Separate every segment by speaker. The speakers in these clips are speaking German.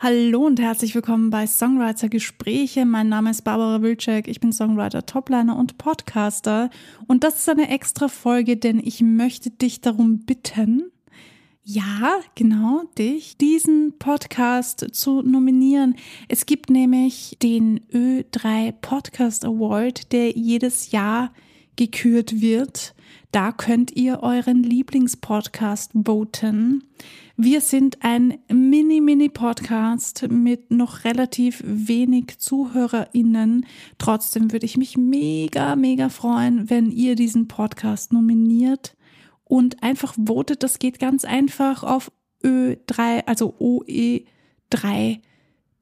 Speaker 1: Hallo und herzlich willkommen bei Songwriter Gespräche. Mein Name ist Barbara Wilczek. Ich bin Songwriter, Topliner und Podcaster. Und das ist eine extra Folge, denn ich möchte dich darum bitten, ja, genau, dich, diesen Podcast zu nominieren. Es gibt nämlich den Ö3 Podcast Award, der jedes Jahr gekürt wird. Da könnt ihr euren Lieblingspodcast voten. Wir sind ein Mini-Mini-Podcast mit noch relativ wenig ZuhörerInnen. Trotzdem würde ich mich mega, mega freuen, wenn ihr diesen Podcast nominiert und einfach votet. Das geht ganz einfach auf Ö3, also OE3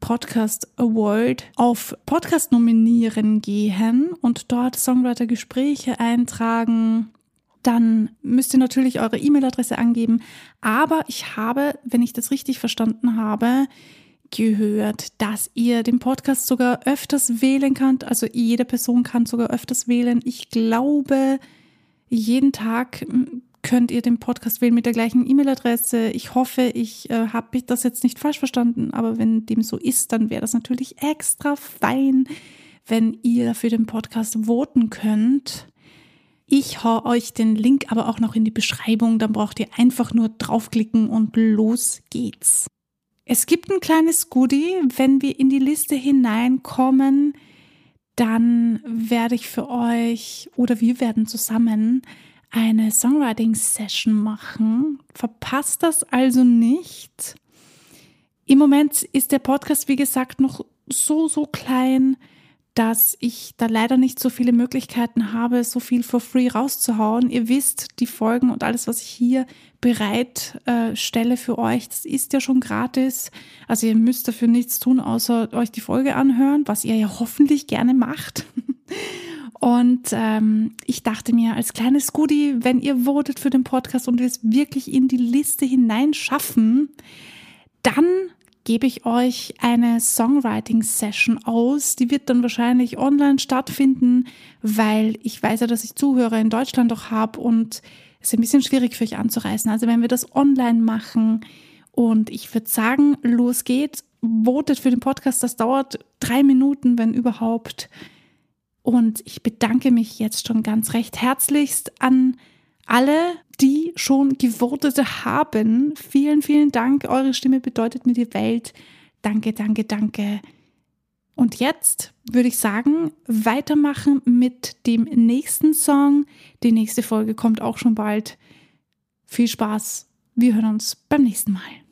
Speaker 1: Podcast Award auf Podcast nominieren gehen und dort Songwriter Gespräche eintragen dann müsst ihr natürlich eure E-Mail-Adresse angeben. Aber ich habe, wenn ich das richtig verstanden habe, gehört, dass ihr den Podcast sogar öfters wählen könnt. Also jede Person kann sogar öfters wählen. Ich glaube, jeden Tag könnt ihr den Podcast wählen mit der gleichen E-Mail-Adresse. Ich hoffe, ich äh, habe das jetzt nicht falsch verstanden, aber wenn dem so ist, dann wäre das natürlich extra fein, wenn ihr für den Podcast voten könnt. Ich hau euch den Link aber auch noch in die Beschreibung, dann braucht ihr einfach nur draufklicken und los geht's. Es gibt ein kleines Goodie, wenn wir in die Liste hineinkommen, dann werde ich für euch oder wir werden zusammen eine Songwriting-Session machen. Verpasst das also nicht. Im Moment ist der Podcast, wie gesagt, noch so, so klein dass ich da leider nicht so viele Möglichkeiten habe, so viel for free rauszuhauen. Ihr wisst, die Folgen und alles, was ich hier bereit äh, für euch, das ist ja schon gratis. Also ihr müsst dafür nichts tun, außer euch die Folge anhören, was ihr ja hoffentlich gerne macht. Und ähm, ich dachte mir, als kleines Goodie, wenn ihr votet für den Podcast und wir es wirklich in die Liste hineinschaffen, dann gebe ich euch eine Songwriting-Session aus. Die wird dann wahrscheinlich online stattfinden, weil ich weiß ja, dass ich Zuhörer in Deutschland auch habe und es ist ein bisschen schwierig für euch anzureißen. Also wenn wir das online machen und ich würde sagen, los geht's, votet für den Podcast. Das dauert drei Minuten, wenn überhaupt. Und ich bedanke mich jetzt schon ganz recht herzlichst an alle, die schon gewotet haben. Vielen, vielen Dank. Eure Stimme bedeutet mir die Welt. Danke, danke, danke. Und jetzt würde ich sagen, weitermachen mit dem nächsten Song. Die nächste Folge kommt auch schon bald. Viel Spaß. Wir hören uns beim nächsten Mal.